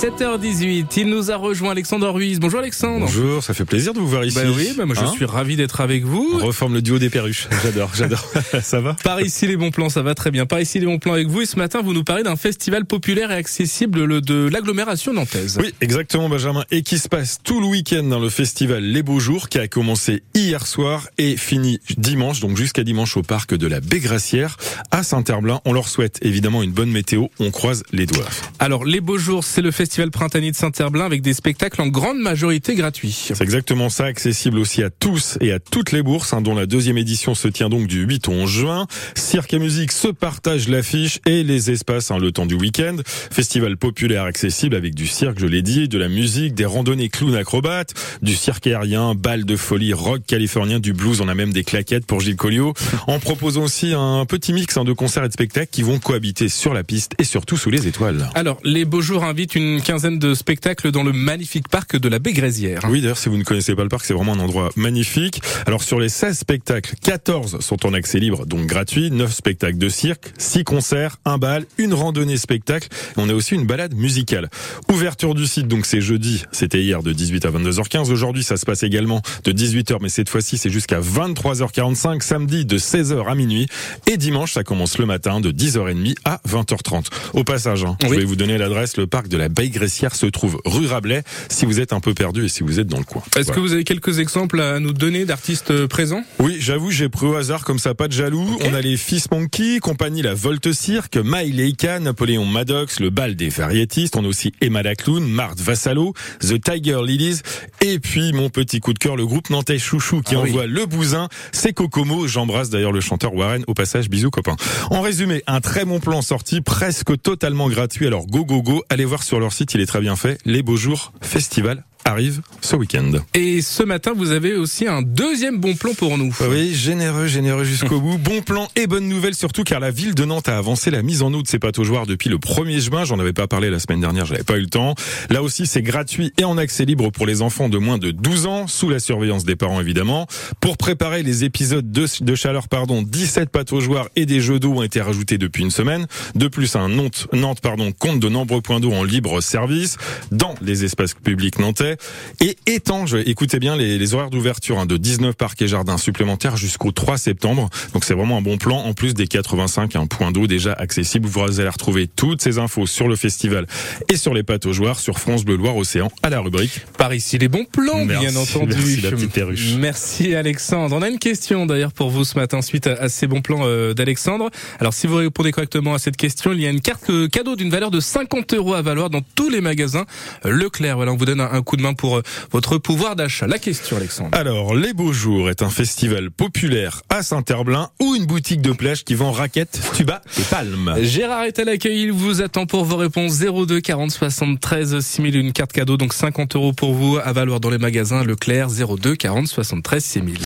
7h18, il nous a rejoint Alexandre Ruiz. Bonjour Alexandre. Bonjour, ça fait plaisir de vous voir ici. Bah oui, bah moi je Hein suis ravi d'être avec vous. On reforme le duo des perruches. J'adore, j'adore. ça va Par ici les bons plans, ça va très bien. Par ici les bons plans avec vous. Et ce matin, vous nous parlez d'un festival populaire et accessible le- de l'agglomération nantaise. Oui, exactement Benjamin. Et qui se passe tout le week-end dans le festival Les Beaux Jours, qui a commencé hier soir et fini dimanche, donc jusqu'à dimanche au parc de la Bégrassière à Saint-Herblain. On leur souhaite évidemment une bonne météo. On croise les doigts. Alors les beaux jours, c'est le festival printanier de Saint-Herblain avec des spectacles en grande majorité gratuits. C'est exactement ça, accessible aussi à tous et à toutes les bourses, hein, dont la deuxième édition se tient donc du 8 au 11 juin. Cirque et musique se partagent l'affiche et les espaces hein, le temps du week-end. Festival populaire accessible avec du cirque, je l'ai dit, de la musique, des randonnées clown acrobates, du cirque aérien, bal de folie, rock californien, du blues, on a même des claquettes pour Gilles Collio, en proposant aussi un petit mix hein, de concerts et de spectacles qui vont cohabiter sur la piste et surtout sous les étoiles. Alors les beaux jours invitent une quinzaine de spectacles dans le magnifique parc de la Bégrésière. Oui, d'ailleurs, si vous ne connaissez pas le parc, c'est vraiment un endroit magnifique. Alors, sur les 16 spectacles, 14 sont en accès libre, donc gratuit, 9 spectacles de cirque, 6 concerts, un bal, une randonnée spectacle. Et on a aussi une balade musicale. Ouverture du site, donc c'est jeudi, c'était hier de 18 à 22h15. Aujourd'hui, ça se passe également de 18h, mais cette fois-ci, c'est jusqu'à 23h45, samedi de 16h à minuit. Et dimanche, ça commence le matin de 10h30 à 20h30. Au passage, hein, je vais vous donner l'adresse. Le parc de la Baie-Gressière se trouve rue Rabelais si vous êtes un peu perdu et si vous êtes dans le coin. Est-ce Voilà. que vous avez quelques exemples à nous donner d'artistes euh, présents? Oui, j'avoue, j'ai pris au hasard comme ça, pas de jaloux. Ok. On a les Fils Monkey, compagnie La Volte Cirque, Maï Leica, Napoléon Maddox, le bal des variétistes. On a aussi Emma Lacloun, Marthe Vassalo, The Tiger Lilies. Et puis, mon petit coup de cœur, le groupe nantais Chouchou qui Ah oui. envoie le bousin. C'est Kokomo. J'embrasse d'ailleurs le chanteur Warren. Au passage, bisous copains. En résumé, un très bon plan sorti, presque totalement gratuit. Alors, go, go, go. Allez voir sur leur site, il est très bien fait. Les Beaux Jours Festival arrive ce week-end. Et ce matin, vous avez aussi un deuxième bon plan pour nous. Oui, généreux, généreux jusqu'au bout. Bon plan et bonne nouvelle surtout car la ville de Nantes a avancé la mise en eau de ses pataugeoires depuis le 1er juin. J'en avais pas parlé la semaine dernière, j'avais pas eu le temps. Là aussi, c'est gratuit et en accès libre pour les enfants de moins de 12 ans, sous la surveillance des parents évidemment. Pour préparer les épisodes de, de chaleur, pardon, 17 pataugeoires et des jeux d'eau ont été rajoutés depuis une semaine. De plus, un Nantes, Nantes pardon, compte de nombreux points d'eau en libre service dans les espaces publics nantais et étanche, écoutez bien les, les horaires d'ouverture hein, de 19 parcs et jardins supplémentaires jusqu'au 3 septembre. Donc c'est vraiment un bon plan en plus des 85 un points d'eau déjà accessibles. Vous allez retrouver toutes ces infos sur le festival et sur les pataugeoires sur France Bleu Loire Océan à la rubrique. Par ici les bons plans, Merci, bien entendu. merci, la petite perruche. Merci Alexandre. On a une question d'ailleurs pour vous ce matin suite à, à ces bons plans euh, d'Alexandre. Alors si vous répondez correctement à cette question, il y a une carte euh, cadeau d'une valeur de 50 euros à valoir dans tous les magasins euh, Leclerc. Voilà, on vous donne un, un coup de main pour euh, votre pouvoir d'achat. La question Alexandre. Alors, Les Beaux Jours est un festival populaire à Saint-Herblain ou une boutique de plage qui vend raquettes, tuba et palmes. Gérard est à l'accueil, il vous attend pour vos réponses 02 40 73 6000, une carte cadeau, donc 50 euros pour vous à valoir dans les magasins Leclerc 02 40 73 6000.